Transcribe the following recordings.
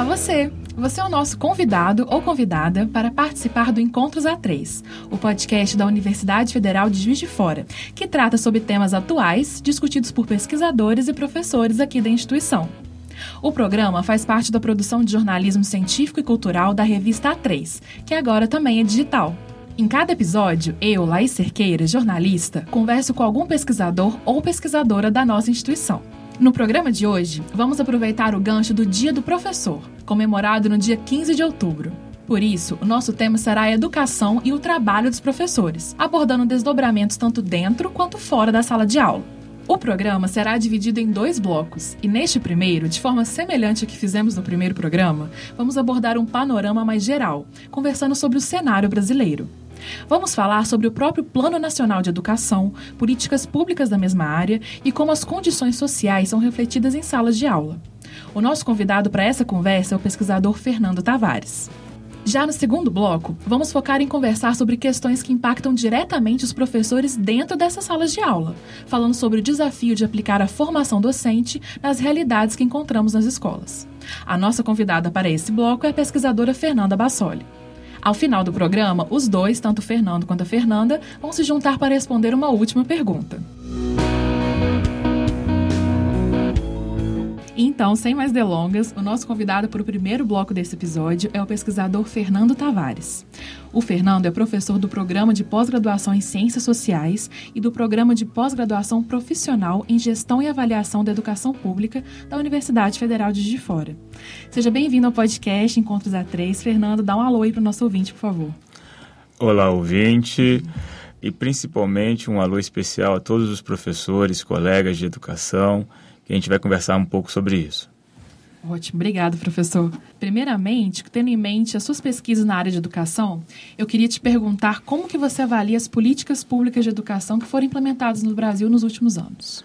Olá você! Você é o nosso convidado ou convidada para participar do Encontros A3, o podcast da Universidade Federal de Juiz de Fora, que trata sobre temas atuais discutidos por pesquisadores e professores aqui da instituição. O programa faz parte da produção de jornalismo científico e cultural da revista A3, que agora também é digital. Em cada episódio, eu, Laís Cerqueira, jornalista, converso com algum pesquisador ou pesquisadora da nossa instituição. No programa de hoje, vamos aproveitar o gancho do Dia do Professor, comemorado no dia 15 de outubro. Por isso, o nosso tema será a educação e o trabalho dos professores, abordando desdobramentos tanto dentro quanto fora da sala de aula. O programa será dividido em dois blocos, e neste primeiro, de forma semelhante ao que fizemos no primeiro programa, vamos abordar um panorama mais geral, conversando sobre o cenário brasileiro. Vamos falar sobre o próprio Plano Nacional de Educação, políticas públicas da mesma área e como as condições sociais são refletidas em salas de aula. O nosso convidado para essa conversa é o pesquisador Fernando Tavares. Já no segundo bloco, vamos focar em conversar sobre questões que impactam diretamente os professores dentro dessas salas de aula, falando sobre o desafio de aplicar a formação docente nas realidades que encontramos nas escolas. A nossa convidada para esse bloco é a pesquisadora Fernanda Bassoli. Ao final do programa, os dois, tanto o Fernando quanto a Fernanda, vão se juntar para responder uma última pergunta. Então, sem mais delongas, o nosso convidado para o primeiro bloco desse episódio é o pesquisador Fernando Tavares. O Fernando é professor do Programa de Pós-Graduação em Ciências Sociais e do Programa de Pós-Graduação Profissional em Gestão e Avaliação da Educação Pública da Universidade Federal de Juiz Fora. Seja bem-vindo ao podcast Encontros A3. Fernando, dá um alô aí para o nosso ouvinte, por favor. Olá, ouvinte. E principalmente um alô especial a todos os professores, colegas de educação e a gente vai conversar um pouco sobre isso. Ótimo, obrigado, professor. Primeiramente, tendo em mente as suas pesquisas na área de educação, eu queria te perguntar como que você avalia as políticas públicas de educação que foram implementadas no Brasil nos últimos anos.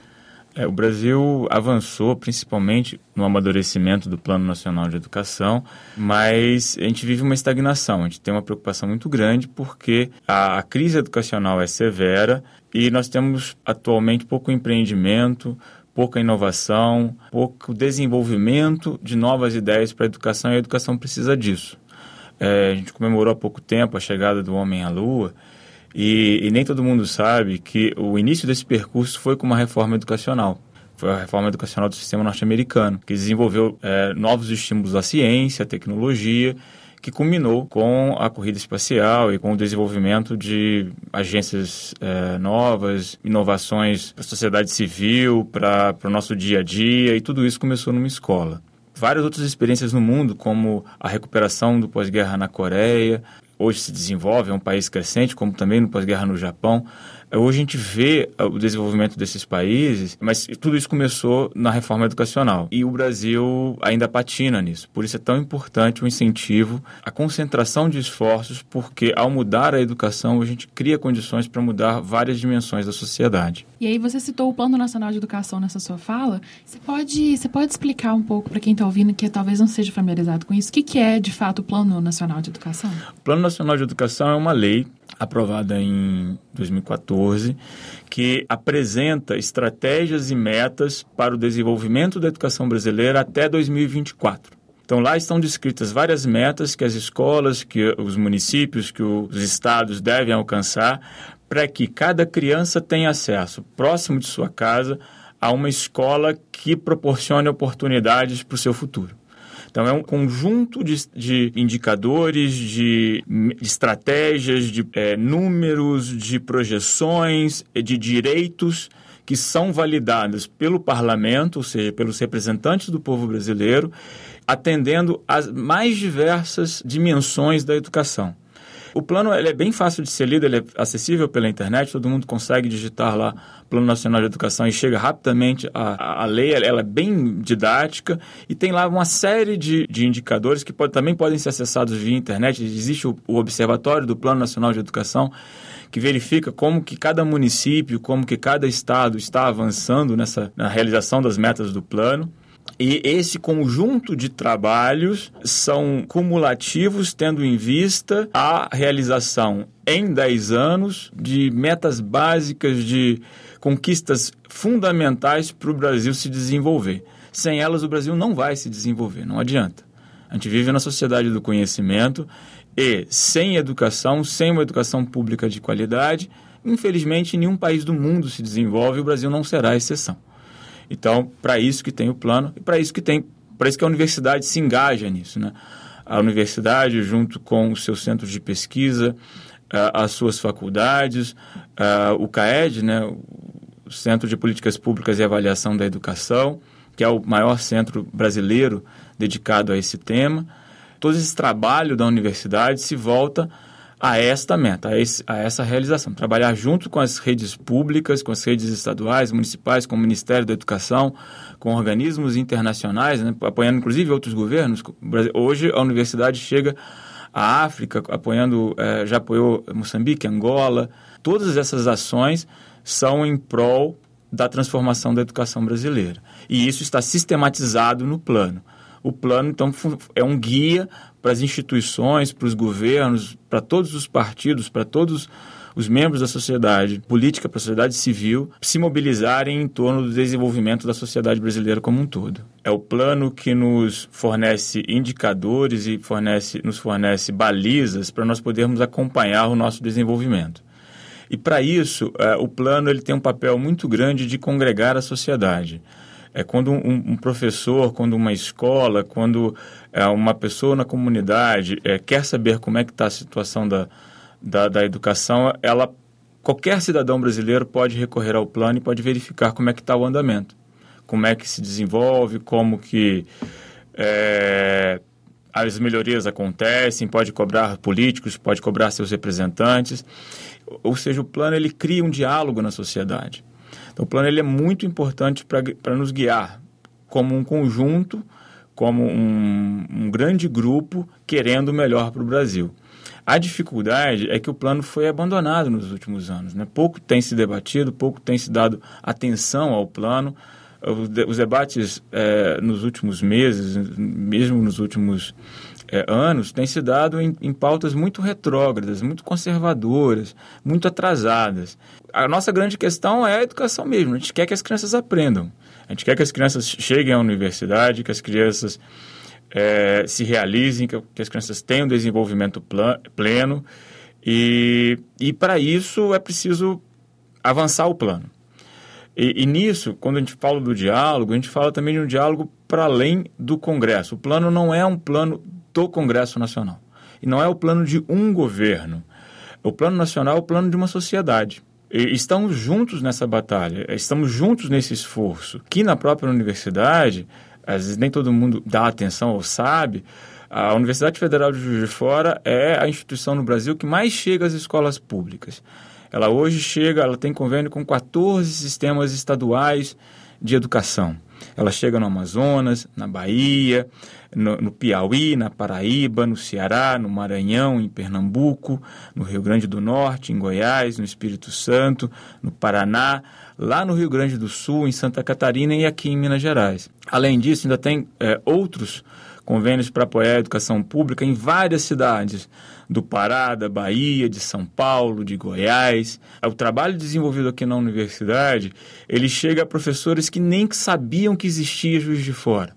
É, o Brasil avançou principalmente no amadurecimento do Plano Nacional de Educação, mas a gente vive uma estagnação, a gente tem uma preocupação muito grande porque a, a crise educacional é severa e nós temos atualmente pouco empreendimento, pouca inovação, pouco desenvolvimento de novas ideias para a educação e a educação precisa disso. É, a gente comemorou há pouco tempo a chegada do homem à Lua e, e, nem todo mundo sabe que o início desse percurso foi com uma reforma educacional. Foi a reforma educacional do sistema norte-americano, que desenvolveu é, novos estímulos à ciência, à tecnologia que culminou com a corrida espacial e com o desenvolvimento de agências é, novas, inovações para a sociedade civil, para o nosso dia a dia, e tudo isso começou numa escola. Várias outras experiências no mundo, como a recuperação do pós-guerra na Coreia, hoje se desenvolve, é um país crescente, como também no pós-guerra no Japão, Hoje a gente vê uh, o desenvolvimento desses países, mas tudo isso começou na reforma educacional. E o Brasil ainda patina nisso. Por isso é tão importante o incentivo, a concentração de esforços, porque ao mudar a educação, a gente cria condições para mudar várias dimensões da sociedade. E aí você citou o Plano Nacional de Educação nessa sua fala. Você pode, você pode explicar um pouco para quem está ouvindo que talvez não seja familiarizado com isso, o que, que é de fato o Plano Nacional de Educação? O Plano Nacional de Educação é uma lei aprovada em 2014, que apresenta estratégias e metas para o desenvolvimento da educação brasileira até 2024. Então lá estão descritas várias metas que as escolas, que os municípios, que os estados devem alcançar para que cada criança tenha acesso próximo de sua casa a uma escola que proporcione oportunidades para o seu futuro. Então, é um conjunto de, de indicadores, de, de, estratégias, de é, números, de projeções, de direitos que são validadas pelo parlamento, ou seja, pelos representantes do povo brasileiro, atendendo às mais diversas dimensões da educação. O plano ele é bem fácil de ser lido, ele é acessível pela internet, todo mundo consegue digitar lá Plano Nacional de Educação e chega rapidamente a, a lei, ela é bem didática e tem lá uma série de, de indicadores que pode, também podem ser acessados via internet. Existe o, o Observatório do Plano Nacional de Educação, que verifica como que cada município, como que cada estado está avançando nessa na realização das metas do plano. E esse conjunto de trabalhos são cumulativos, tendo em vista a realização em 10 anos de metas básicas, de conquistas fundamentais para o Brasil se desenvolver. Sem elas, o Brasil não vai se desenvolver, não adianta. A gente vive na sociedade do conhecimento e sem educação, sem uma educação pública de qualidade, infelizmente nenhum país do mundo se desenvolve o Brasil não será a exceção. Então, para isso que tem o plano e para isso que tem, para isso que a universidade se engaja nisso, né? A universidade, junto com os seus centros de pesquisa, as suas faculdades, o CAED, né, o Centro de Políticas Públicas e Avaliação da Educação, que é o maior centro brasileiro dedicado a esse tema. Todo esse trabalho da universidade se volta a esta meta, a, esse, a, essa realização. Trabalhar junto com as redes públicas, com as redes estaduais, municipais, com o Ministério da Educação, com organismos internacionais, né, apoiando inclusive outros governos. Hoje a universidade chega à África, apoiando, é, já apoiou Moçambique, Angola. Todas essas ações são em prol da transformação da educação brasileira. E isso está sistematizado no plano. O plano, então, é um guia para as instituições, para os governos, para todos os partidos, para todos os membros da sociedade política, para a sociedade civil, se mobilizarem em torno do desenvolvimento da sociedade brasileira como um todo. É o plano que nos fornece indicadores e fornece, nos fornece balizas para nós podermos acompanhar o nosso desenvolvimento. E para isso, é, o plano ele tem um papel muito grande de congregar a sociedade. É quando um, um professor, quando uma escola, quando é, uma pessoa na comunidade é, quer saber como é que está a situação da, da, da educação, ela qualquer cidadão brasileiro pode recorrer ao plano e pode verificar como é que está o andamento, como é que se desenvolve, como que é, as melhorias acontecem, pode cobrar políticos, pode cobrar seus representantes. Ou seja, o plano ele cria um diálogo na sociedade. Então, o plano ele é muito importante para nos guiar como um conjunto, como um, um grande grupo querendo o melhor para o Brasil. A dificuldade é que o plano foi abandonado nos últimos anos. Né? Pouco tem se debatido, pouco tem se dado atenção ao plano. Os debates é, nos últimos meses, mesmo nos últimos é, anos, têm se dado em, em pautas muito retrógradas, muito conservadoras, muito atrasadas. A nossa grande questão é a educação mesmo. A gente quer que as crianças aprendam. A gente quer que as crianças cheguem à universidade, que as crianças é, se realizem, que, que, as crianças tenham desenvolvimento pleno. E, e para isso é preciso avançar o plano. E, e, nisso, quando a gente fala do diálogo, a gente fala também de um diálogo para além do Congresso. O plano não é um plano do Congresso Nacional. E não é o plano de um governo. O plano nacional é o plano de uma sociedade. E estamos juntos nessa batalha, estamos juntos nesse esforço. Que na própria universidade, às vezes nem todo mundo dá atenção ou sabe, a Universidade Federal de Juiz de Fora é a instituição no Brasil que mais chega às escolas públicas. Ela hoje chega, ela tem convênio com 14 sistemas estaduais de educação. Ela chega no Amazonas, na Bahia, no, no, Piauí, na Paraíba, no Ceará, no Maranhão, em Pernambuco, no Rio Grande do Norte, em Goiás, no Espírito Santo, no Paraná, lá no Rio Grande do Sul, em Santa Catarina e aqui em Minas Gerais. Além disso, ainda tem é, outros convênios para apoiar a educação pública em várias cidades do Pará, da Bahia, de São Paulo, de Goiás. O trabalho desenvolvido aqui na universidade, ele chega a professores que nem sabiam que existia Juiz de Fora.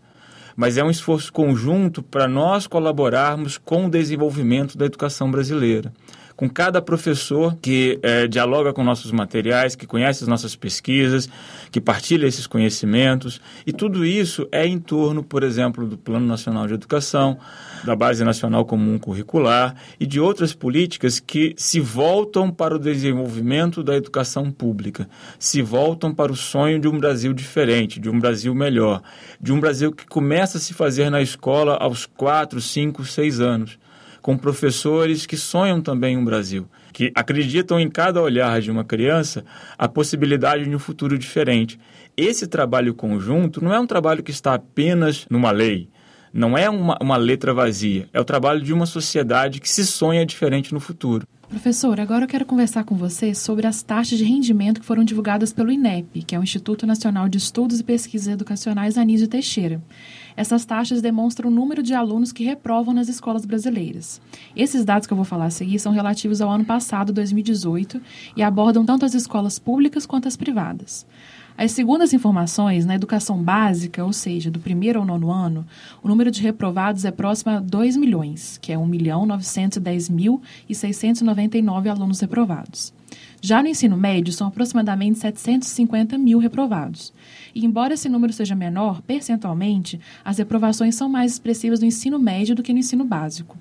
Mas é um esforço conjunto para nós colaborarmos com o desenvolvimento da educação brasileira com cada professor que é, dialoga com nossos materiais, que conhece as nossas pesquisas, que partilha esses conhecimentos. E tudo isso é em torno, por exemplo, do Plano Nacional de Educação, da Base Nacional Comum Curricular e de outras políticas que se voltam para o desenvolvimento da educação pública, se voltam para o sonho de um Brasil diferente, de um Brasil melhor, de um Brasil que começa a se fazer na escola aos quatro, cinco, seis anos com professores que sonham também um Brasil, que acreditam em cada olhar de uma criança a possibilidade de um futuro diferente. Esse trabalho conjunto não é um trabalho que está apenas numa lei, não é uma, uma letra vazia, é o trabalho de uma sociedade que se sonha diferente no futuro. Professor, agora eu quero conversar com você sobre as taxas de rendimento que foram divulgadas pelo INEP, que é o Instituto Nacional de Estudos e Pesquisas Educacionais Anísio Teixeira. Essas taxas demonstram o número de alunos que reprovam nas escolas brasileiras. Esses dados que eu vou falar a seguir são relativos ao ano passado, 2018, e abordam tanto as escolas públicas quanto as privadas. As segundas informações, na educação básica, ou seja, do primeiro ao nono ano, o número de reprovados é próximo a 2 milhões, que é 1 milhão 910 mil e 699 alunos reprovados. Já no ensino médio, são aproximadamente 750 mil reprovados. E, embora esse número seja menor, percentualmente, as reprovações são mais expressivas no ensino médio do que no ensino básico.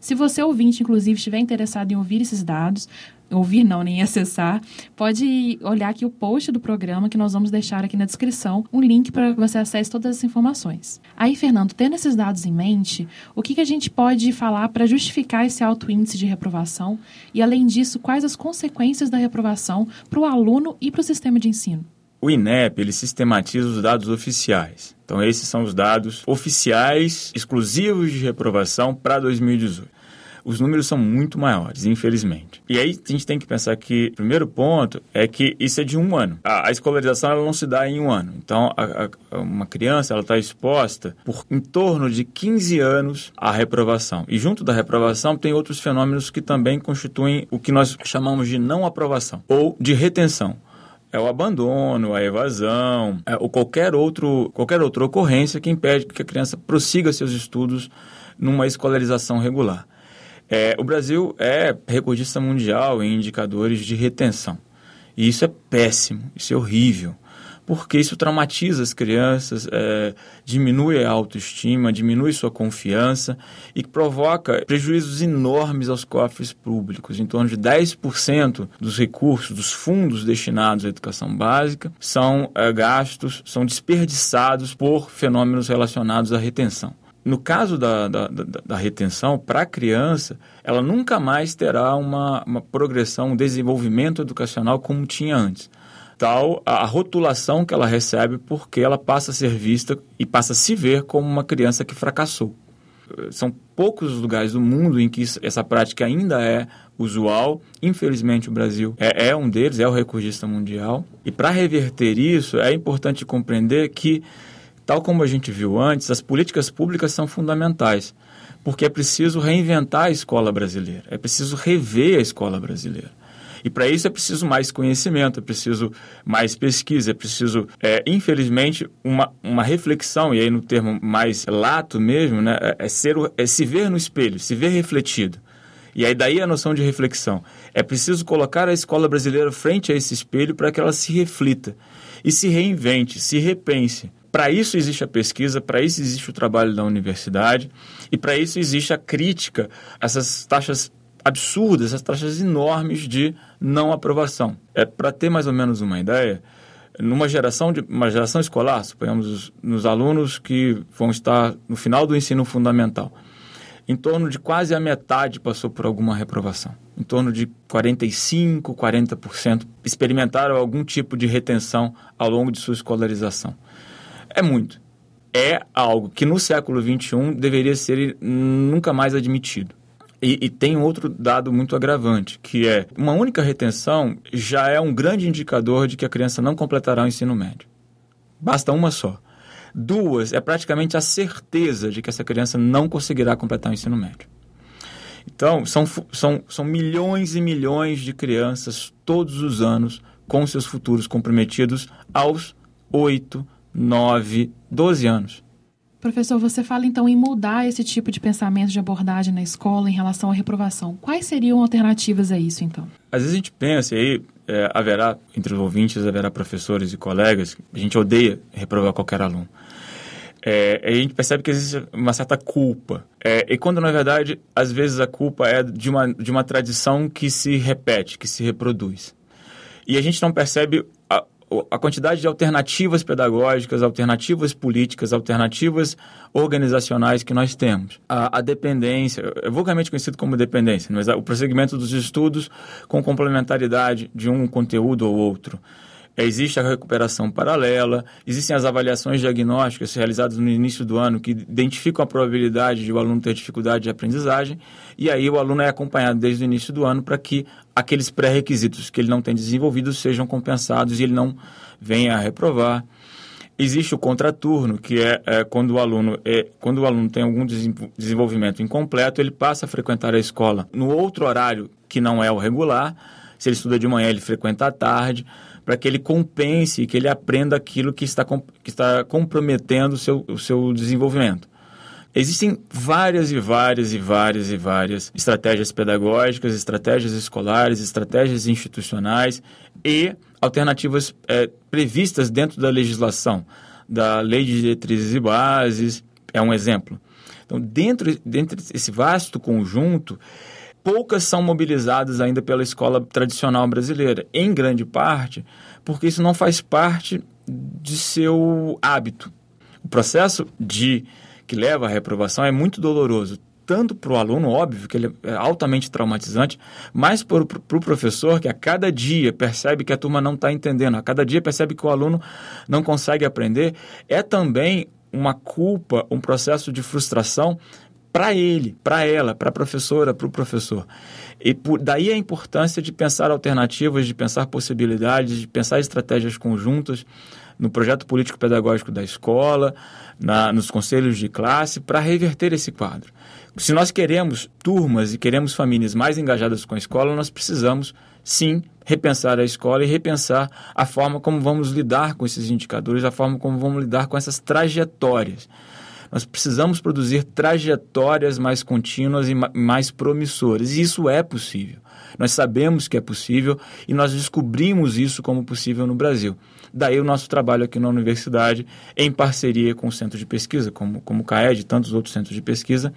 Se você, ouvinte, inclusive, estiver interessado em ouvir esses dados, ouvir não, nem acessar, pode olhar aqui o post do programa que nós vamos deixar aqui na descrição, um link para que você acesse todas as informações. Aí, Fernando, tendo esses dados em mente, o que, que a gente pode falar para justificar esse alto índice de reprovação? E, além disso, quais as consequências da reprovação para o aluno e para o sistema de ensino? O INEP ele sistematiza os dados oficiais. Então, esses são os dados oficiais exclusivos de reprovação para 2018 os números são muito maiores, infelizmente. E aí a gente tem que pensar que o primeiro ponto é que isso é de um ano. A, a escolarização ela não se dá em um ano. Então, a, a, uma criança ela está exposta por em torno de 15 anos à reprovação. E junto da reprovação tem outros fenômenos que também constituem o que nós chamamos de não aprovação ou de retenção é o abandono, a evasão, é, ou qualquer, outro, qualquer outra ocorrência que impede que a criança prossiga seus estudos numa escolarização regular. É, o Brasil é recordista mundial em indicadores de retenção. E isso é péssimo, isso é horrível, porque isso traumatiza as crianças, é, diminui a autoestima, diminui sua confiança e provoca prejuízos enormes aos cofres públicos. Em torno de 10% dos recursos, dos fundos destinados à educação básica, são é, gastos, são desperdiçados por fenômenos relacionados à retenção. No caso da, da, da, da retenção, para a criança, ela nunca mais terá uma, uma progressão, um desenvolvimento educacional como tinha antes. Tal a rotulação que ela recebe porque ela passa a ser vista e passa a se ver como uma criança que fracassou. São poucos os lugares do mundo em que essa prática ainda é usual. Infelizmente, o Brasil é, é um deles, é o recordista mundial. E para reverter isso, é importante compreender que Tal como a gente viu antes, as políticas públicas são fundamentais, porque é preciso reinventar a escola brasileira, é preciso rever a escola brasileira. E para isso é preciso mais conhecimento, é preciso mais pesquisa, é preciso, é, infelizmente, uma, uma reflexão, e aí no termo mais lato mesmo, né, é, é ser, é se ver no espelho, se ver refletido. E aí daí a noção de reflexão. É preciso colocar a escola brasileira frente a esse espelho para que ela se reflita e se reinvente, se repense. Para isso existe a pesquisa, para isso existe o trabalho da universidade e para isso existe a crítica essas taxas absurdas, essas taxas enormes de não aprovação. É para ter mais ou menos uma ideia, numa geração de uma geração escolar, suponhamos nos alunos que vão estar no final do ensino fundamental, em torno de quase a metade passou por alguma reprovação. Em torno de 45, 40% experimentaram algum tipo de retenção ao longo de sua escolarização. É muito. É algo que no século XXI deveria ser nunca mais admitido. E, e, tem outro dado muito agravante, que é uma única retenção já é um grande indicador de que a criança não completará o ensino médio. Basta uma só. Duas, é praticamente a certeza de que essa criança não conseguirá completar o ensino médio. Então, são, são, são milhões e milhões de crianças todos os anos com seus futuros comprometidos aos 8, 9, 12 anos. Professor, você fala então em mudar esse tipo de pensamento de abordagem na escola em relação à reprovação. Quais seriam alternativas a isso, então? Às vezes a gente pensa, e aí é, haverá, entre os ouvintes, haverá professores e colegas, a gente odeia reprovar qualquer aluno. É, a gente percebe que existe uma certa culpa. É, e quando, na verdade, às vezes a culpa é de uma, de uma tradição que se repete, que se reproduz. E a gente não percebe a quantidade de alternativas pedagógicas, alternativas políticas, alternativas organizacionais que nós temos. A, a dependência, é vulgarmente conhecido como dependência, mas o prosseguimento dos estudos com complementaridade de um conteúdo ou outro. Existe a recuperação paralela, existem as avaliações diagnósticas realizadas no início do ano que identificam a probabilidade de o aluno ter dificuldade de aprendizagem, e aí o aluno é acompanhado desde o início do ano para que aqueles pré-requisitos que ele não tem desenvolvido sejam compensados e ele não venha a reprovar. Existe o contraturno, que é, é, quando, o aluno é quando o aluno tem algum desenvolvimento incompleto, ele passa a frequentar a escola no outro horário que não é o regular. Se ele estuda de manhã, ele frequenta à tarde para que ele compense, que ele aprenda aquilo que está, que está comprometendo o seu, o seu desenvolvimento. Existem várias e várias e várias e várias estratégias pedagógicas, estratégias escolares, estratégias institucionais e alternativas é, previstas dentro da legislação, da Lei de Diretrizes e Bases, é um exemplo. Então, dentro, dentro desse vasto conjunto, poucas são mobilizadas ainda pela escola tradicional brasileira, em grande parte porque isso não faz parte de seu hábito. O processo de que leva à reprovação é muito doloroso, tanto para o aluno, óbvio, que ele é altamente traumatizante, mas para o pro professor, que a cada dia percebe que a turma não está entendendo, a cada dia percebe que o aluno não consegue aprender, é também uma culpa, um processo de frustração para ele, para ela, para a professora, para o professor. E por, daí a importância de pensar alternativas, de pensar possibilidades, de pensar estratégias conjuntas no projeto político-pedagógico da escola, na, nos conselhos de classe, para reverter esse quadro. Se nós queremos turmas e queremos famílias mais engajadas com a escola, nós precisamos, sim, repensar a escola e repensar a forma como vamos lidar com esses indicadores, a forma como vamos lidar com essas trajetórias. Nós precisamos produzir trajetórias mais contínuas e mais promissoras. E isso é possível. Nós sabemos que é possível e nós descobrimos isso como possível no Brasil. Daí o nosso trabalho aqui na universidade, em parceria com o centro de pesquisa, como, como o CAED e tantos outros centros de pesquisa,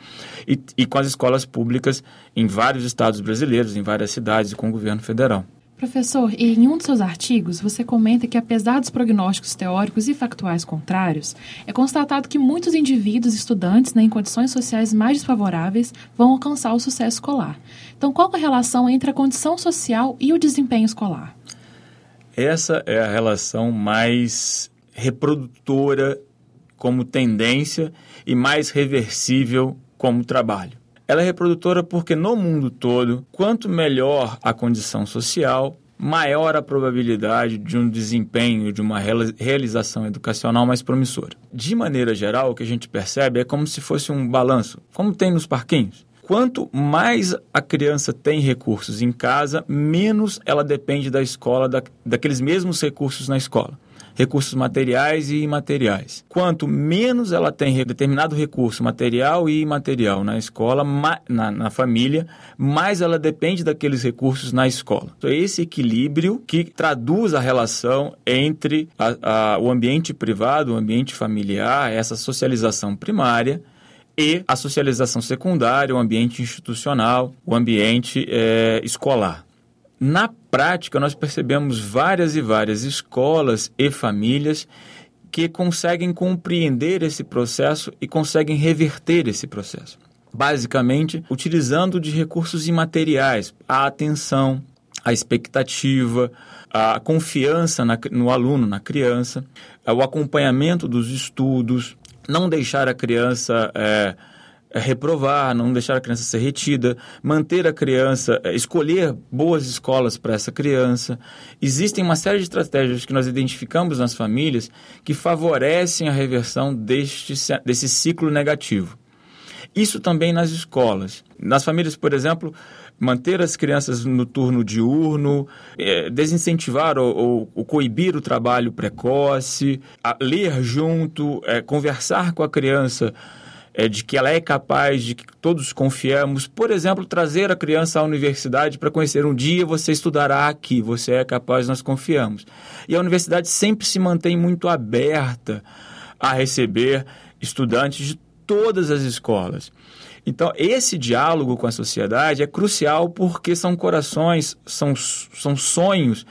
e, e com as escolas públicas em vários estados brasileiros, em várias cidades e com o governo federal. Professor, em um dos seus artigos, você comenta que, apesar dos prognósticos teóricos e factuais contrários, é constatado que muitos indivíduos estudantes né, em condições sociais mais desfavoráveis vão alcançar o sucesso escolar. Então, qual é a relação entre a condição social e o desempenho escolar? Essa é a relação mais reprodutora como tendência e mais reversível como trabalho. Ela é reprodutora porque no mundo todo, quanto melhor a condição social, maior a probabilidade de um desempenho, de uma realização educacional mais promissora. De maneira geral, o que a gente percebe é como se fosse um balanço, como tem nos parquinhos. Quanto mais a criança tem recursos em casa, menos ela depende da escola, da, daqueles mesmos recursos na escola recursos materiais e imateriais. Quanto menos ela tem determinado recurso material e imaterial na escola, na, na família, mais ela depende daqueles recursos na escola. Então, é esse equilíbrio que traduz a relação entre a, a, o ambiente privado, o ambiente familiar, essa socialização primária e a socialização secundária, o ambiente institucional, o ambiente é, escolar. Na prática, nós percebemos várias e várias escolas e famílias que conseguem compreender esse processo e conseguem reverter esse processo. Basicamente, utilizando de recursos imateriais, a atenção, a expectativa, a confiança na, no aluno, na criança, o acompanhamento dos estudos, não deixar a criança. É, reprovar, não deixar a criança ser retida, manter a criança, é, escolher boas escolas para essa criança. Existem uma série de estratégias que nós identificamos nas famílias que favorecem a reversão deste, desse ciclo negativo. Isso também nas escolas. Nas famílias, por exemplo, manter as crianças no turno diurno, é, desincentivar ou, ou, ou, coibir o trabalho precoce, ler junto, é, conversar com a criança é, de que ela é capaz, de que todos confiamos. Por exemplo, trazer a criança à universidade para conhecer um dia você estudará aqui, você é capaz, nós confiamos. E a universidade sempre se mantém muito aberta a receber estudantes de todas as escolas. Então, esse diálogo com a sociedade é crucial porque são corações, são, são sonhos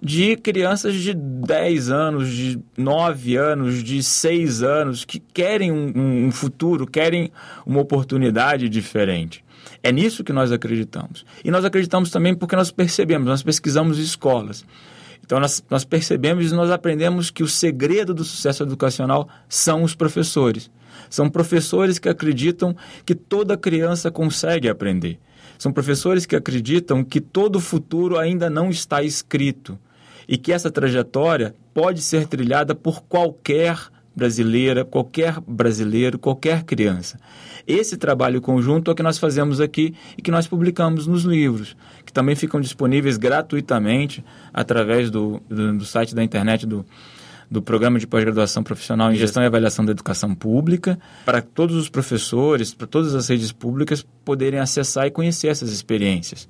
de crianças de 10 anos, de 9 anos, de 6 anos, que querem um, um futuro, querem uma oportunidade diferente. É nisso que nós acreditamos. E nós acreditamos também porque nós percebemos, nós pesquisamos escolas. Então, nós, nós percebemos e nós aprendemos que o segredo do sucesso educacional são os professores. São professores que acreditam que toda criança consegue aprender. São professores que acreditam que todo futuro ainda não está escrito e que essa trajetória pode ser trilhada por qualquer brasileira, qualquer brasileiro, qualquer criança. Esse trabalho conjunto é o que nós fazemos aqui e que nós publicamos nos livros, que também ficam disponíveis gratuitamente através do, do, do site da internet do, do Programa de Pós-Graduação Profissional em Gestão e Avaliação da Educação Pública, para todos os professores, para todas as redes públicas poderem acessar e conhecer essas experiências.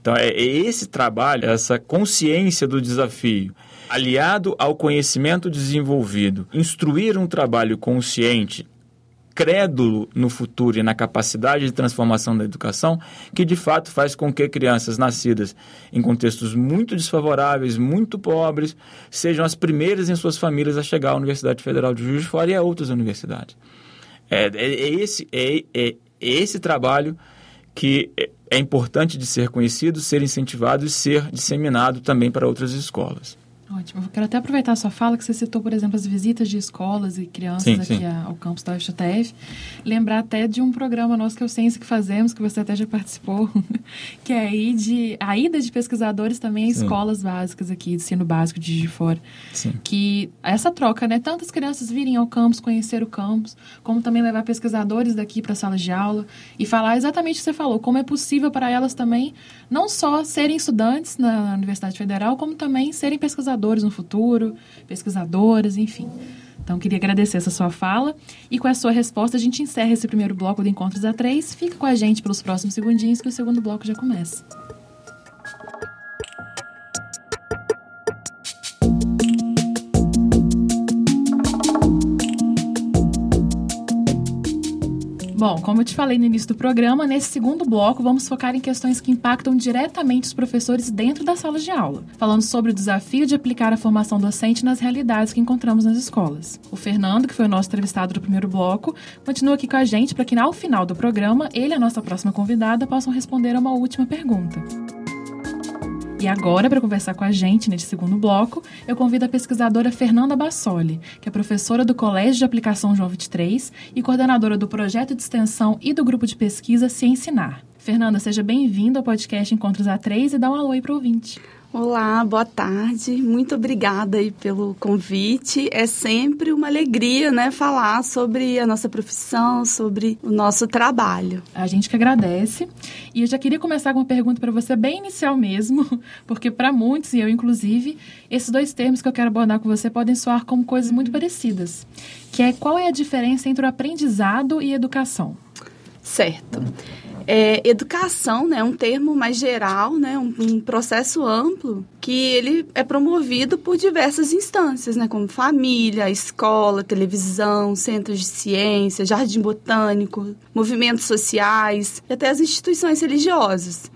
Então, é, é esse trabalho, essa consciência do desafio, aliado ao conhecimento desenvolvido, instruir um trabalho consciente crédulo no futuro e na capacidade de transformação da educação, que de fato faz com que crianças nascidas em contextos muito desfavoráveis, muito pobres, sejam as primeiras em suas famílias a chegar à Universidade Federal de Juiz de Fora e a outras universidades. É, é, é esse, é, é, esse trabalho que é importante de ser conhecido, ser incentivado e ser disseminado também para outras escolas. Ótimo. Eu quero até aproveitar a sua fala, que você citou, por exemplo, as visitas de escolas e crianças sim, aqui sim. ao campus da UFJF. Lembrar até de um programa nosso que é o Ciência que Fazemos, que você até já participou, que é aí de, a ida de pesquisadores também a escolas básicas aqui, de ensino básico de de Fora. Sim. Que essa troca, né? Tantas crianças virem ao campus, conhecer o campus, como também levar pesquisadores daqui para a sala de aula e falar exatamente o que você falou, como é possível para elas também não só serem estudantes na Universidade Federal, como também serem pesquisadores pesquisadores no futuro, pesquisadoras, enfim. Então, queria agradecer essa sua fala. E com a sua resposta, a gente encerra esse primeiro bloco do Encontros A3. Fica com a gente pelos próximos segundinhos, que o segundo bloco já começa. Bom, como eu te falei no início do programa, nesse segundo bloco vamos focar em questões que impactam diretamente os professores dentro das salas de aula, falando sobre o desafio de aplicar a formação docente nas realidades que encontramos nas escolas. O Fernando, que foi o nosso entrevistado do primeiro bloco, continua aqui com a gente para que ao final do programa ele e a nossa próxima convidada possam responder a uma última pergunta. E agora, para conversar com a gente neste segundo bloco, eu convido a pesquisadora Fernanda Bassoli, que é professora do Colégio de Aplicação João 23 e coordenadora do projeto de extensão e do grupo de pesquisa Se Ensinar. Fernanda, seja bem-vinda ao podcast Encontros A3 e dá um alô aí para o ouvinte. Olá, boa tarde. Muito obrigada aí pelo convite. É sempre uma alegria, né, falar sobre a nossa profissão, sobre o nosso trabalho. A gente que agradece. E eu já queria começar com uma pergunta para você bem inicial mesmo, porque para muitos, e eu inclusive, esses dois termos que eu quero abordar com você podem soar como coisas muito parecidas, que é qual é a diferença entre o aprendizado e educação? Certo. É, educação né, é um termo mais geral, né, um, um, processo amplo que ele é promovido por diversas instâncias, né, como família, escola, televisão, centros de ciência, jardim botânico, movimentos sociais e até as instituições religiosas.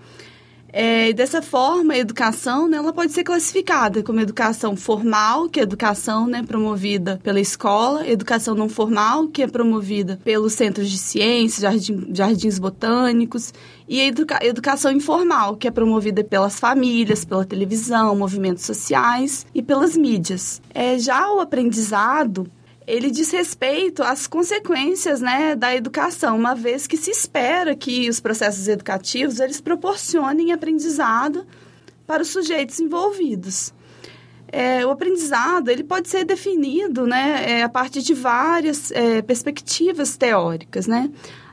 É, dessa forma, a educação né, ela pode ser classificada como educação formal, que é educação né, promovida pela escola, educação não formal, que é promovida pelos centros de ciências, jardim, jardins botânicos, e educa educação informal, que é promovida pelas famílias, pela televisão, movimentos sociais e pelas mídias. É, já o aprendizado ele diz respeito às consequências né, da educação, uma vez que se espera que os processos educativos eles proporcionem aprendizado para os sujeitos envolvidos. É, o aprendizado ele pode ser definido né, é, a partir de várias é, perspectivas teóricas. Né?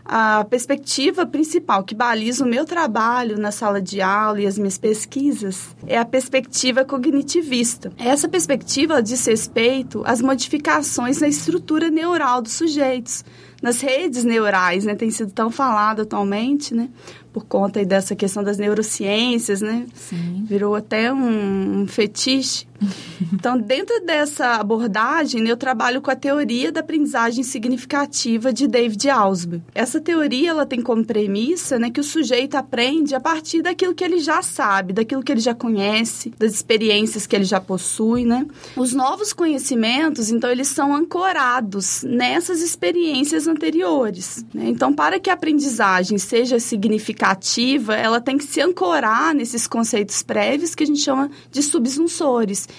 A perspectiva principal que baliza o meu trabalho na sala de aula e as minhas pesquisas é a perspectiva cognitivista. Essa perspectiva diz respeito às modificações na estrutura neural dos sujeitos, nas redes neurais, né? Tem sido tão falado atualmente, né? por conta dessa questão das neurociências, né? Sim. Virou até um, um fetiche. então, dentro dessa abordagem, eu trabalho com a teoria da aprendizagem significativa de David Ausubel. Essa teoria ela tem como premissa né, que o sujeito aprende a partir daquilo que ele já sabe, daquilo que ele já conhece, das experiências que ele já possui, né? Os novos conhecimentos, então, eles são ancorados nessas experiências anteriores. Né? Então, para que a aprendizagem seja significativa ativa, ela tem que se ancorar nesses conceitos prévios que a gente chama de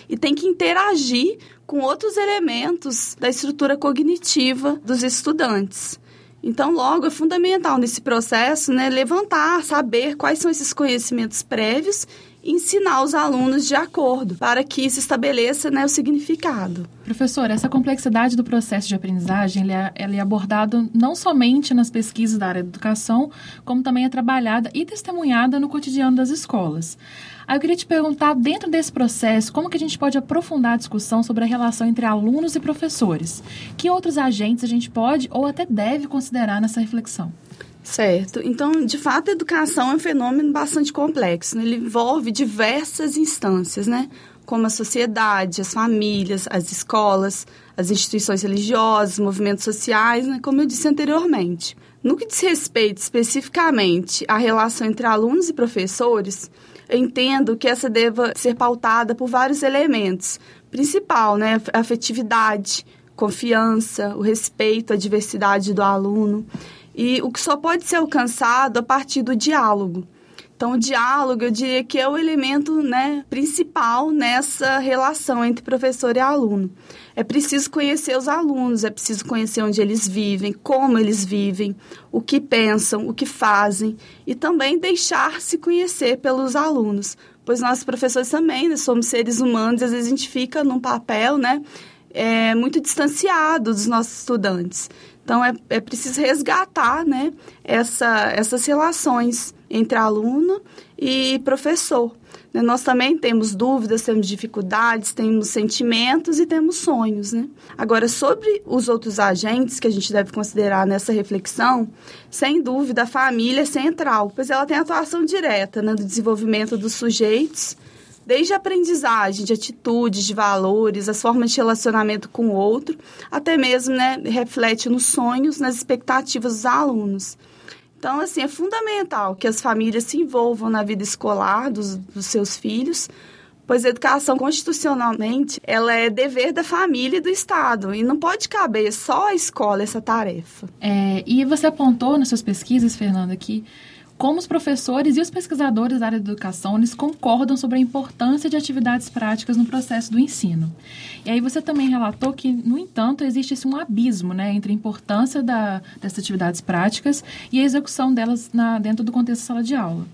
e tem que interagir com outros elementos da estrutura cognitiva dos estudantes. Então, logo, é fundamental nesse processo né, levantar, saber quais são esses conhecimentos prévios ensinar os alunos de acordo, para que se estabeleça né, o significado. Professor, essa complexidade do processo de aprendizagem ele é, ela é abordada não somente nas pesquisas da área da educação, como também é trabalhada e testemunhada no cotidiano das escolas. Aí eu queria te perguntar, dentro desse processo, como que a gente pode aprofundar a discussão sobre a relação entre alunos e professores? Que outros agentes a gente pode ou até deve considerar nessa reflexão? Certo. Então, de fato, a educação é um fenômeno bastante complexo. Né? Ele envolve diversas instâncias, né? Como a sociedade, as famílias, as escolas, as instituições religiosas, movimentos sociais, né? Como eu disse anteriormente. No que diz respeito especificamente à relação entre alunos e professores, entendo que essa deva ser pautada por vários elementos. Principal, né? Afetividade, confiança, o respeito à diversidade do aluno e o que só pode ser alcançado a partir do diálogo. Então, o diálogo, eu diria que é o elemento né, principal nessa relação entre professor e aluno. É preciso conhecer os alunos, é preciso conhecer onde eles vivem, como eles vivem, o que pensam, o que fazem e também deixar-se conhecer pelos alunos. Pois nós, professores, também né, somos seres humanos, às vezes a gente fica num papel né, é, muito distanciado dos nossos estudantes. Então, é, é preciso resgatar né, essa, essas relações entre aluno e professor. Né? Nós também temos dúvidas, temos dificuldades, temos sentimentos e temos sonhos. Né? Agora, sobre os outros agentes que a gente deve considerar nessa reflexão, sem dúvida, a família é central, pois ela tem atuação direta né, do desenvolvimento dos sujeitos desde a aprendizagem de atitudes, de valores, as formas de relacionamento com o outro, até mesmo né, reflete nos sonhos, nas expectativas dos alunos. Então, assim, é fundamental que as famílias se envolvam na vida escolar dos, dos seus filhos, pois a educação constitucionalmente ela é dever da família e do Estado e não pode caber só à escola essa tarefa. É, e você apontou nas suas pesquisas, Fernanda, que como os professores e os pesquisadores da área da educação eles concordam sobre a importância de atividades práticas no processo do ensino. E aí você também relatou que, no entanto, existe esse um abismo né, entre a importância da, dessas atividades práticas e a execução delas na, dentro do contexto da sala de aula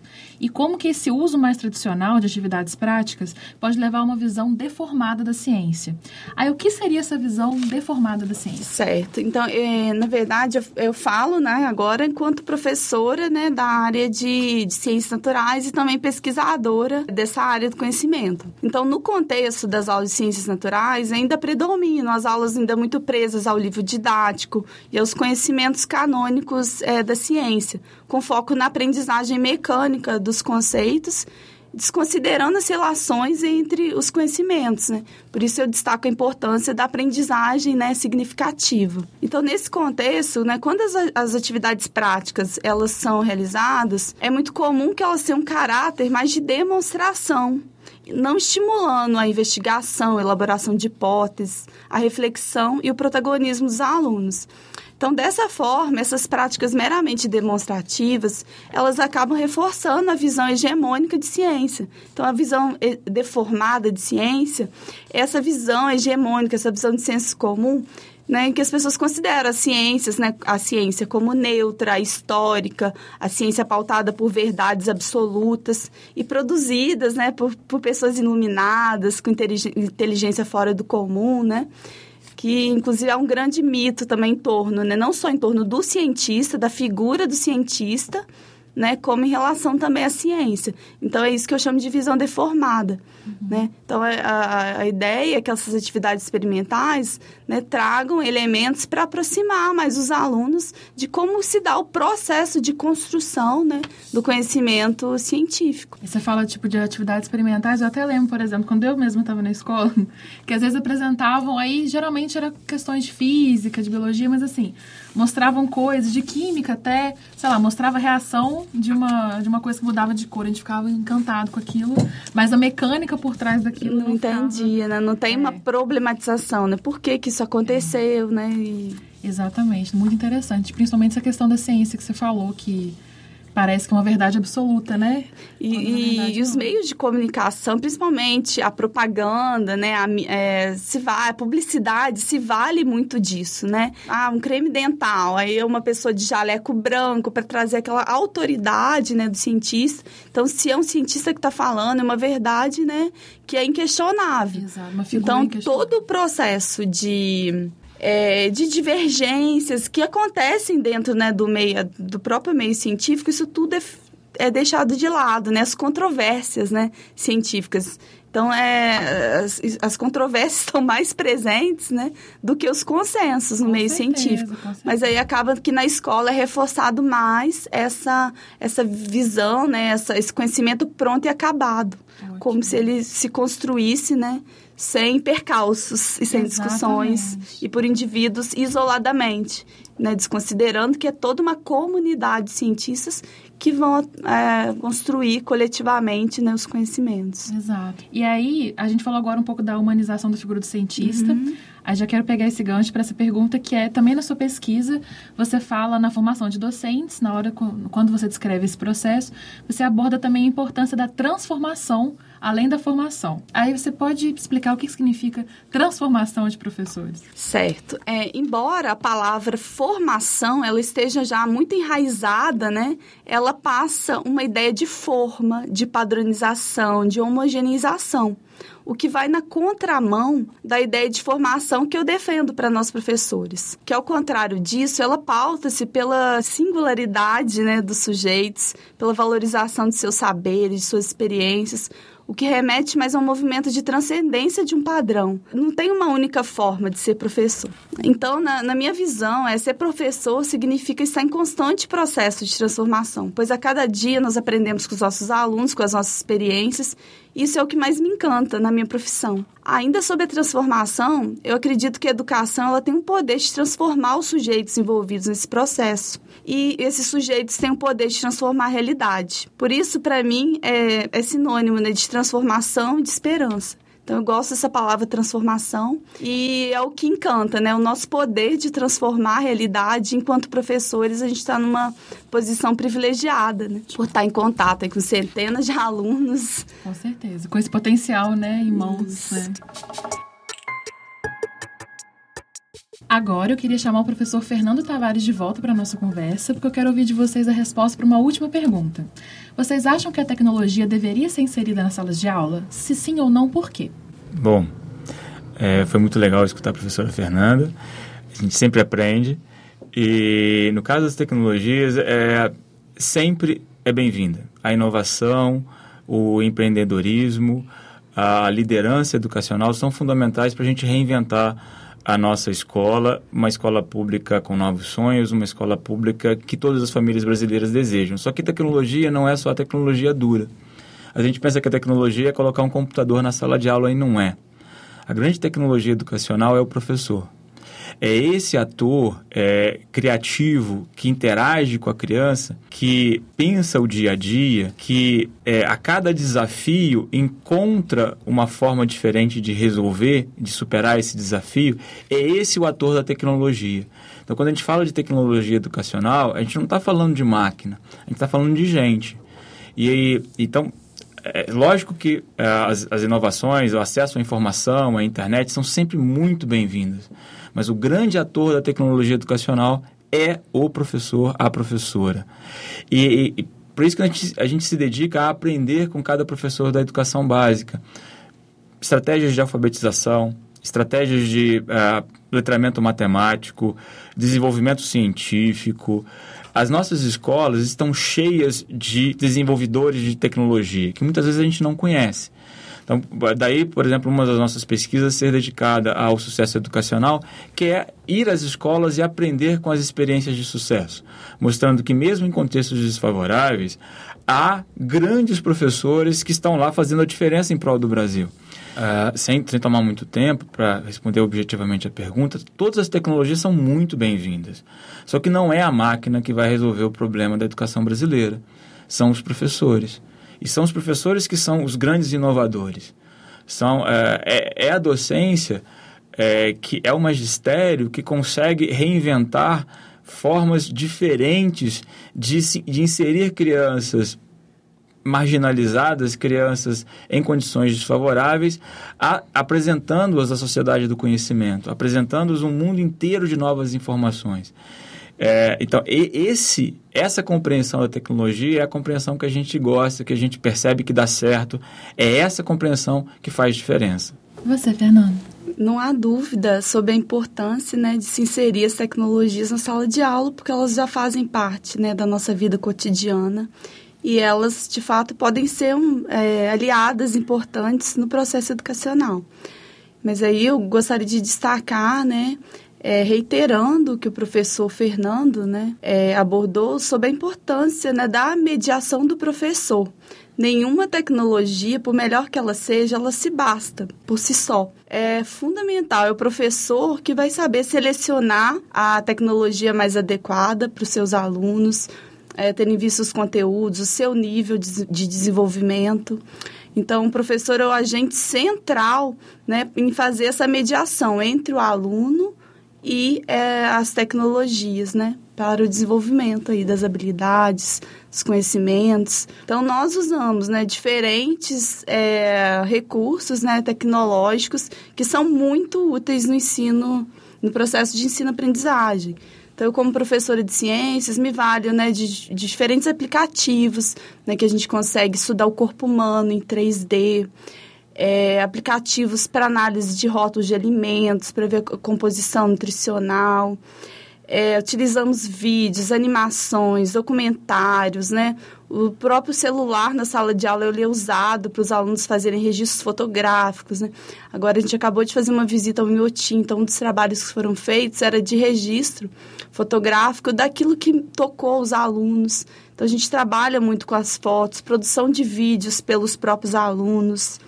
e como que esse uso mais tradicional de atividades práticas pode levar a uma visão deformada da ciência. Aí, o que seria essa visão deformada da ciência? Certo. Então, é, na verdade, eu, eu, falo né, agora enquanto professora né, da área de, de ciências naturais e também pesquisadora dessa área do conhecimento. Então, no contexto das aulas de ciências naturais, ainda predominam as aulas ainda muito presas ao livro didático e aos conhecimentos canônicos é, da ciência, com foco na aprendizagem mecânica do dos conceitos, desconsiderando as relações entre os conhecimentos, né? Por isso eu destaco a importância da aprendizagem, né, significativa. Então, nesse contexto, né, quando as, as atividades práticas elas são realizadas, é muito comum que elas tenham um caráter mais de demonstração, não estimulando a investigação, elaboração de hipóteses, a reflexão e o protagonismo dos alunos. Então, dessa forma, essas práticas meramente demonstrativas, elas acabam reforçando a visão hegemônica de ciência. Então, a visão deformada de ciência, essa visão hegemônica, essa visão de senso comum, né, em que as pessoas consideram as ciências, né, a ciência como neutra, histórica, a ciência pautada por verdades absolutas e produzidas, né, por, por pessoas iluminadas, com inteligência fora do comum, né que inclusive é um grande mito também em torno, né? não só em torno do cientista, da figura do cientista, né, como em relação também à ciência. Então, é isso que eu chamo de visão deformada. Uhum. Né? Então, é, a, a ideia é que essas atividades experimentais né, tragam elementos para aproximar mais os alunos de como se dá o processo de construção né, do conhecimento científico. E você fala tipo de atividades experimentais, eu até lembro, por exemplo, quando eu mesma estava na escola, que às vezes apresentavam, aí geralmente era questões de física, de biologia, mas assim, mostravam coisas de química até, sei lá, mostrava a reação de uma, de uma coisa que mudava de cor, a gente ficava encantado com aquilo, mas a mecânica por trás daquilo não, não entendia, né? Não tem é. uma problematização, né? Por que que isso aconteceu, é. né? E... Exatamente, muito interessante, principalmente essa questão da ciência que você falou que Parece que é uma verdade absoluta, né? E, e, e os meios de comunicação, principalmente a propaganda, né? A, é, se vai, a publicidade se vale muito disso, né? Ah, um creme dental, aí é uma pessoa de jaleco branco para trazer aquela autoridade, né, do cientista. Então, se é um cientista que está falando, é uma verdade, né, que é inquestionável. Exato, uma figura então, todo o processo de é, de divergências que acontecem dentro né, do meio do próprio meio científico, isso tudo é, é deixado de lado, né? As controvérsias né, científicas. Então, é, as, as controvérsias estão mais presentes né, do que os consensos no Com meio certeza, científico. Mas aí acaba que na escola é reforçado mais essa, essa visão, né, essa, esse conhecimento pronto e acabado. Ótimo. Como se ele se construísse, né? Sem percalços e sem discussões Exatamente. e por indivíduos isoladamente, né? Desconsiderando que é toda uma comunidade de cientistas que vão é, construir coletivamente né, os conhecimentos. Exato. E aí, a gente falou agora um pouco da humanização da figura do cientista. Uhum. Aí já quero pegar esse gancho para essa pergunta que é também na sua pesquisa, você fala na formação de docentes, na hora quando você descreve esse processo, você aborda também a importância da transformação além da formação. Aí você pode explicar o que significa transformação de professores? Certo. É, embora a palavra formação ela esteja já muito enraizada, né? Ela passa uma ideia de forma, de padronização, de homogeneização. O que vai na contramão da ideia de formação que eu defendo para nós professores. Que ao contrário disso, ela pauta-se pela singularidade né, dos sujeitos, pela valorização de seus saberes, de suas experiências, o que remete mais a um movimento de transcendência de um padrão. Não tem uma única forma de ser professor. Então, na, na minha visão, é ser professor significa estar em constante processo de transformação, pois a cada dia nós aprendemos com os nossos alunos, com as nossas experiências. Isso é o que mais me encanta na minha profissão. Ainda sobre a transformação, eu acredito que a educação ela tem um poder de transformar os sujeitos envolvidos nesse processo. E esses sujeitos têm o poder de transformar a realidade. Por isso, para mim, é, é sinônimo né, de transformação e de esperança. Então, eu gosto dessa palavra transformação e é o que encanta, né? O nosso poder de transformar a realidade. Enquanto professores, a gente está numa posição privilegiada, né? Por estar em contato com centenas de alunos. Com certeza. Com esse potencial, né, em mãos, né? Agora eu queria chamar o professor Fernando Tavares de volta para a nossa conversa, porque eu quero ouvir de vocês a resposta para uma última pergunta. Vocês acham que a tecnologia deveria ser inserida nas salas de aula? Se sim ou não, por quê? Bom, é, foi muito legal escutar a professora Fernanda. A gente sempre aprende. E no caso das tecnologias, é, sempre é bem-vinda. A inovação, o empreendedorismo, a liderança educacional são fundamentais para a gente reinventar a nossa escola, uma escola pública com novos sonhos, uma escola pública que todas as famílias brasileiras desejam. Só que tecnologia não é só a tecnologia dura. A gente pensa que a tecnologia é colocar um computador na sala de aula e não é. A grande tecnologia educacional é o professor. É esse ator é, criativo que interage com a criança, que pensa o dia a dia, que é, a cada desafio encontra uma forma diferente de resolver, de superar esse desafio. É esse o ator da tecnologia. Então, quando a gente fala de tecnologia educacional, a gente não está falando de máquina, a gente está falando de gente. E então, é lógico que é, as, as, inovações, o acesso à informação, à internet são sempre muito bem-vindas. Mas o grande ator da tecnologia educacional é o professor, a professora. E, e por isso que a gente, a gente se dedica a aprender com cada professor da educação básica. Estratégias de alfabetização, estratégias de uh, letramento matemático, desenvolvimento científico, as nossas escolas estão cheias de desenvolvedores de tecnologia, que muitas vezes a gente não conhece. Então, daí, por exemplo, uma das nossas pesquisas ser dedicada ao sucesso educacional, que é ir às escolas e aprender com as experiências de sucesso, mostrando que mesmo em contextos desfavoráveis, há grandes professores que estão lá fazendo a diferença em prol do Brasil. Uh, sem, sem tomar muito tempo para responder objetivamente a pergunta, todas as tecnologias são muito bem-vindas. Só que não é a máquina que vai resolver o problema da educação brasileira. São os professores. E são os professores que são os grandes inovadores. São, é, é, é a docência é, que é o magistério que consegue reinventar formas diferentes de, de inserir crianças marginalizadas, crianças em condições desfavoráveis, apresentando-as à sociedade do conhecimento, apresentando-as um mundo inteiro de novas informações. É, então, esse, essa compreensão da tecnologia é a compreensão que a gente gosta, que a gente percebe que dá certo. É essa compreensão que faz diferença. Você, Fernando? Não há dúvida sobre a importância né, de se inserir as tecnologias na sala de aula, porque elas já fazem parte né, da nossa vida cotidiana e elas, de fato, podem ser um, é, aliadas importantes no processo educacional. Mas aí eu gostaria de destacar, né, é, reiterando que o professor Fernando né, é, abordou sobre a importância né, da mediação do professor. Nenhuma tecnologia, por melhor que ela seja, ela se basta por si só. É fundamental, é o professor que vai saber selecionar a tecnologia mais adequada para os seus alunos, é, terem visto os conteúdos, o seu nível de, de desenvolvimento. Então, o professor é o agente central né, em fazer essa mediação entre o aluno e é, as tecnologias, né, para o desenvolvimento aí das habilidades, dos conhecimentos. Então, nós usamos, né, diferentes é, recursos, né, tecnológicos que são muito úteis no ensino, no processo de ensino-aprendizagem. Então, eu, como professora de ciências, me valho né, de, de diferentes aplicativos né, que a gente consegue estudar o corpo humano em 3D, é, aplicativos para análise de rótulos de alimentos, para ver a composição nutricional. É, utilizamos vídeos, animações, documentários, né? O próprio celular na sala de aula ele é usado para os alunos fazerem registros fotográficos, né? Agora a gente acabou de fazer uma visita ao Miotim, então um dos trabalhos que foram feitos era de registro fotográfico daquilo que tocou os alunos. Então a gente trabalha muito com as fotos, produção de vídeos pelos próprios alunos.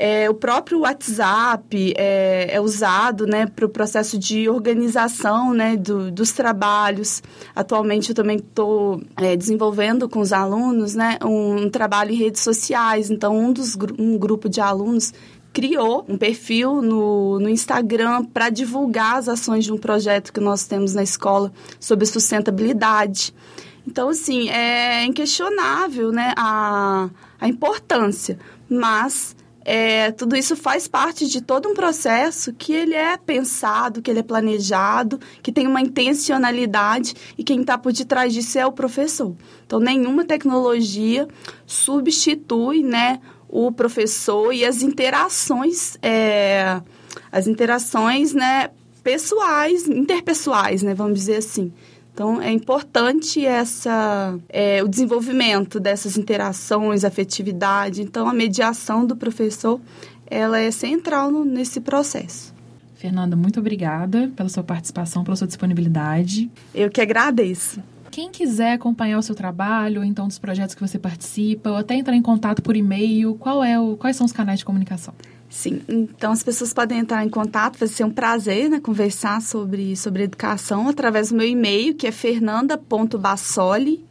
É, o próprio WhatsApp é, é usado né, para o processo de organização né, do, dos trabalhos. Atualmente, eu também estou é, desenvolvendo com os alunos né, um, um, trabalho em redes sociais. Então, um, dos, um grupo de alunos criou um perfil no, no Instagram para divulgar as ações de um projeto que nós temos na escola sobre sustentabilidade. Então, assim, é inquestionável né, a, a importância, mas é, tudo isso faz parte de todo um processo que ele é pensado, que ele é planejado, que tem uma intencionalidade e quem está por detrás disso é o professor. Então, nenhuma tecnologia substitui né, o professor e as interações, é, as interações né, pessoais, interpessoais, né, vamos dizer assim. Então, é importante essa, é, o desenvolvimento dessas interações, afetividade. Então, a mediação do professor, ela é central no, nesse processo. Fernanda, muito obrigada pela sua participação, pela sua disponibilidade. Eu que agradeço. Quem quiser acompanhar o seu trabalho, ou então dos projetos que você participa, ou até entrar em contato por e-mail, qual é o, quais são os canais de comunicação? Sim, então as pessoas podem entrar em contato, vai ser um prazer né, conversar sobre, sobre educação através do meu e-mail, que é fernanda.bassoli,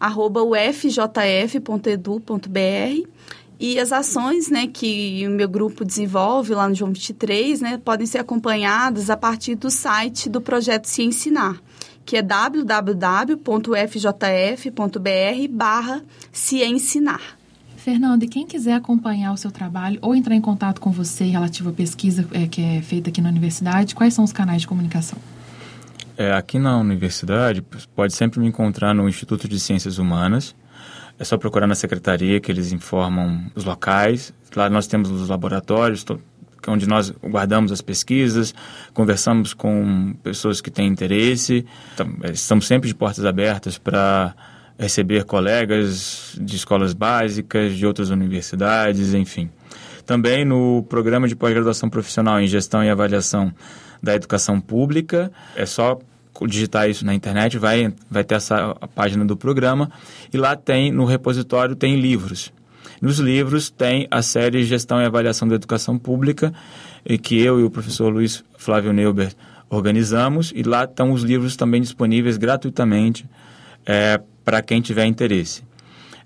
arroba ufjf.edu.br e as ações né, que o meu grupo desenvolve lá no João 23 né, podem ser acompanhadas a partir do site do projeto Se Ensinar, que é www.ufjf.br barra Se Ensinar. Fernando, e quem quiser acompanhar o seu trabalho ou entrar em contato com você relativo à pesquisa é, que é feita aqui na universidade, quais são os canais de comunicação? É, aqui na universidade, pode sempre me encontrar no Instituto de Ciências Humanas. É só procurar na secretaria que eles informam os locais. Lá nós temos os laboratórios, onde nós guardamos as pesquisas, conversamos com pessoas que têm interesse. É, estamos sempre de portas abertas para receber colegas de escolas básicas, de outras universidades, enfim. Também no programa de pós-graduação profissional em gestão e avaliação da educação pública, é só digitar isso na internet, vai, vai ter essa página do programa e lá tem, no repositório, tem livros. Nos livros tem a série Gestão e Avaliação da Educação Pública, que eu e o professor Luiz Flávio Neuber organizamos, e lá estão os livros também disponíveis gratuitamente é, para quem tiver interesse.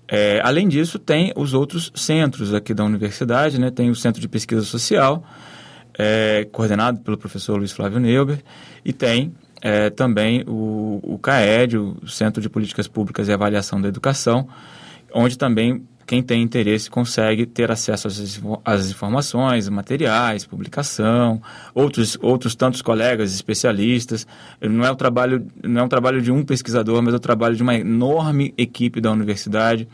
É, além disso, tem os outros centros aqui da universidade, né? tem o Centro de Pesquisa Social, é, coordenado pelo professor Luiz Flávio Neuber, e tem é, também o, o CAED, o Centro de Políticas Públicas e Avaliação da Educação, onde também quem tem interesse consegue ter acesso às, informações, materiais, publicação, outros, outros tantos colegas especialistas. Não é, o trabalho, não é um trabalho de um pesquisador, mas é o trabalho de uma enorme equipe da universidade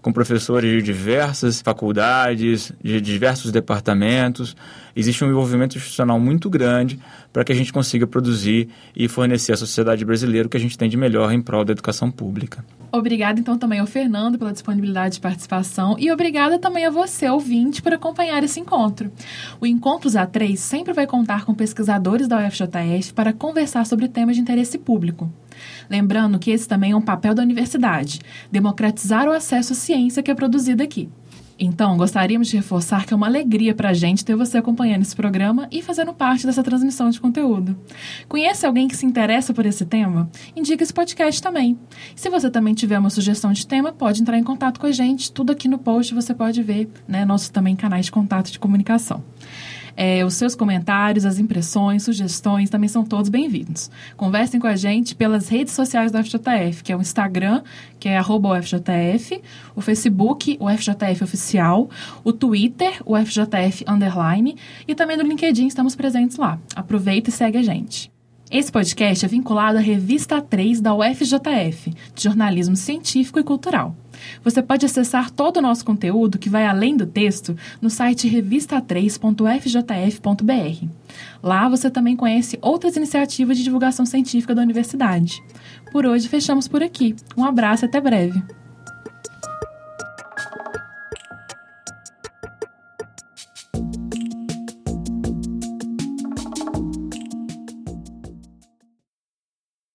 com professores de diversas faculdades, de diversos departamentos. Existe um envolvimento institucional muito grande para que a gente consiga produzir e fornecer à sociedade brasileira o que a gente tem de melhor em prol da educação pública. Obrigada então também ao Fernando pela disponibilidade de participação e obrigada também a você, ouvinte, por acompanhar esse encontro. O Encontros A3 sempre vai contar com pesquisadores da UFJF para conversar sobre temas de interesse público. Lembrando que esse também é um papel da universidade, democratizar o acesso à ciência que é produzida aqui. Então, gostaríamos de reforçar que é uma alegria para a gente ter você acompanhando esse programa e fazendo parte dessa transmissão de conteúdo. Conhece alguém que se interessa por esse tema? Indique esse podcast também. Se você também tiver uma sugestão de tema, pode entrar em contato com a gente. Tudo aqui no post você pode ver, né? Nossos também canais de contato de comunicação. É, os seus comentários, as impressões, sugestões também são todos bem-vindos. Conversem com a gente pelas redes sociais do FJF, que é o Instagram, que é UFJF, o Facebook, o FJF Oficial, o Twitter, o FJF Underline, e também no LinkedIn estamos presentes lá. Aproveita e segue a gente. Esse podcast é vinculado à revista 3 da UFJF, de jornalismo científico e cultural. Você pode acessar todo o nosso conteúdo, que vai além do texto, no site revista3.fjf.br. Lá você também conhece outras iniciativas de divulgação científica da universidade. Por hoje, fechamos por aqui. Um abraço e até breve.